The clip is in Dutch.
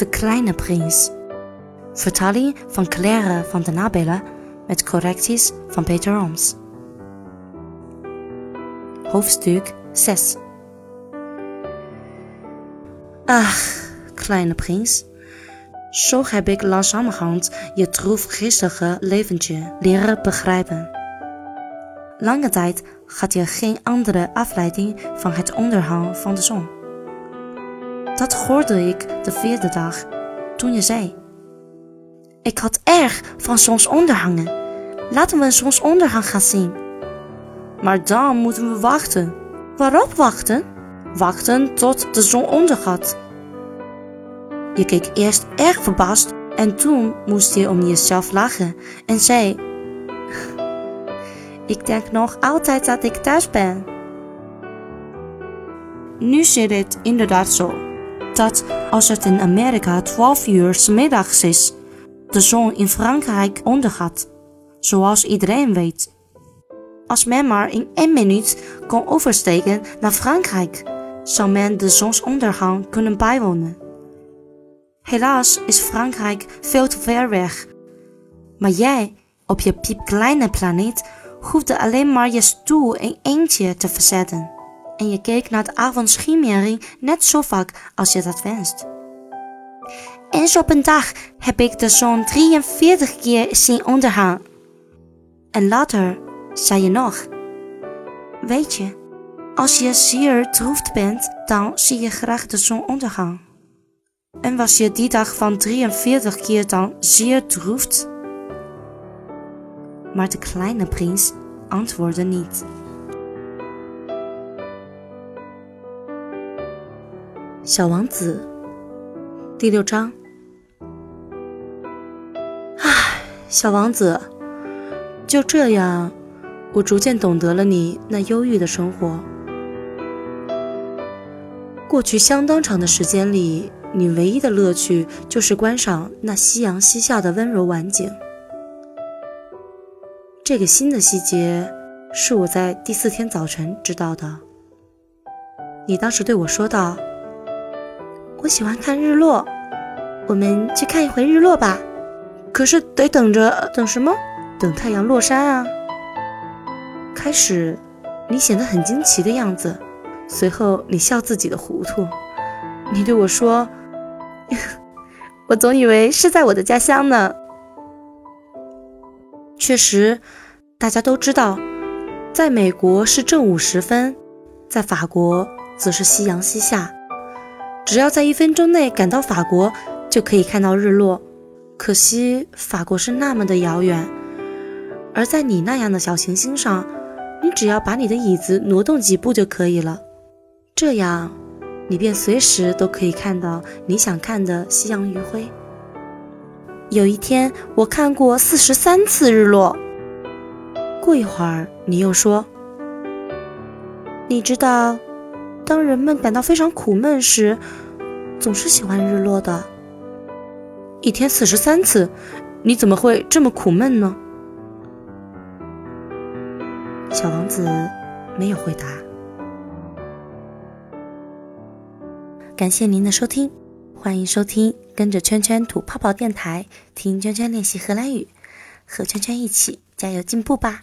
De Kleine Prins. Vertaling van Claire van den Nabellen met correcties van Peter Roms. Hoofdstuk 6 Ach, kleine prins. Zo heb ik langzamerhand je droefgeestige leventje leren begrijpen. Lange tijd had je geen andere afleiding van het ondergang van de zon. Dat hoorde ik de vierde dag, toen je zei. Ik had erg van zonsondergangen. Laten we een zonsondergang gaan zien. Maar dan moeten we wachten. Waarop wachten? Wachten tot de zon ondergaat. Je keek eerst erg verbaasd en toen moest je om jezelf lachen en zei: Ik denk nog altijd dat ik thuis ben. Nu zit het inderdaad zo dat als het in Amerika 12 uur s middags is, de zon in Frankrijk ondergaat, zoals iedereen weet. Als men maar in één minuut kon oversteken naar Frankrijk, zou men de zonsondergang kunnen bijwonen. Helaas is Frankrijk veel te ver weg. Maar jij, op je piepkleine planeet, hoefde alleen maar je stoel in eentje te verzetten. En je keek naar de avondschemering net zo vaak als je dat wenst. Eens op een dag heb ik de zon 43 keer zien ondergaan. En later zei je nog: Weet je, als je zeer droefd bent, dan zie je graag de zon ondergaan. En was je die dag van 43 keer dan zeer droefd? Maar de kleine prins antwoordde niet. 小王子第六章。唉，小王子，就这样，我逐渐懂得了你那忧郁的生活。过去相当长的时间里，你唯一的乐趣就是观赏那夕阳西下的温柔晚景。这个新的细节是我在第四天早晨知道的。你当时对我说道。我喜欢看日落，我们去看一回日落吧。可是得等着，等什么？等太阳落山啊！开始，你显得很惊奇的样子，随后你笑自己的糊涂。你对我说：“ 我总以为是在我的家乡呢。”确实，大家都知道，在美国是正午时分，在法国则是夕阳西下。只要在一分钟内赶到法国，就可以看到日落。可惜法国是那么的遥远，而在你那样的小行星上，你只要把你的椅子挪动几步就可以了。这样，你便随时都可以看到你想看的夕阳余晖。有一天，我看过四十三次日落。过一会儿，你又说：“你知道。”当人们感到非常苦闷时，总是喜欢日落的。一天四十三次，你怎么会这么苦闷呢？小王子没有回答。感谢您的收听，欢迎收听跟着圈圈吐泡泡电台，听圈圈练习荷兰语，和圈圈一起加油进步吧。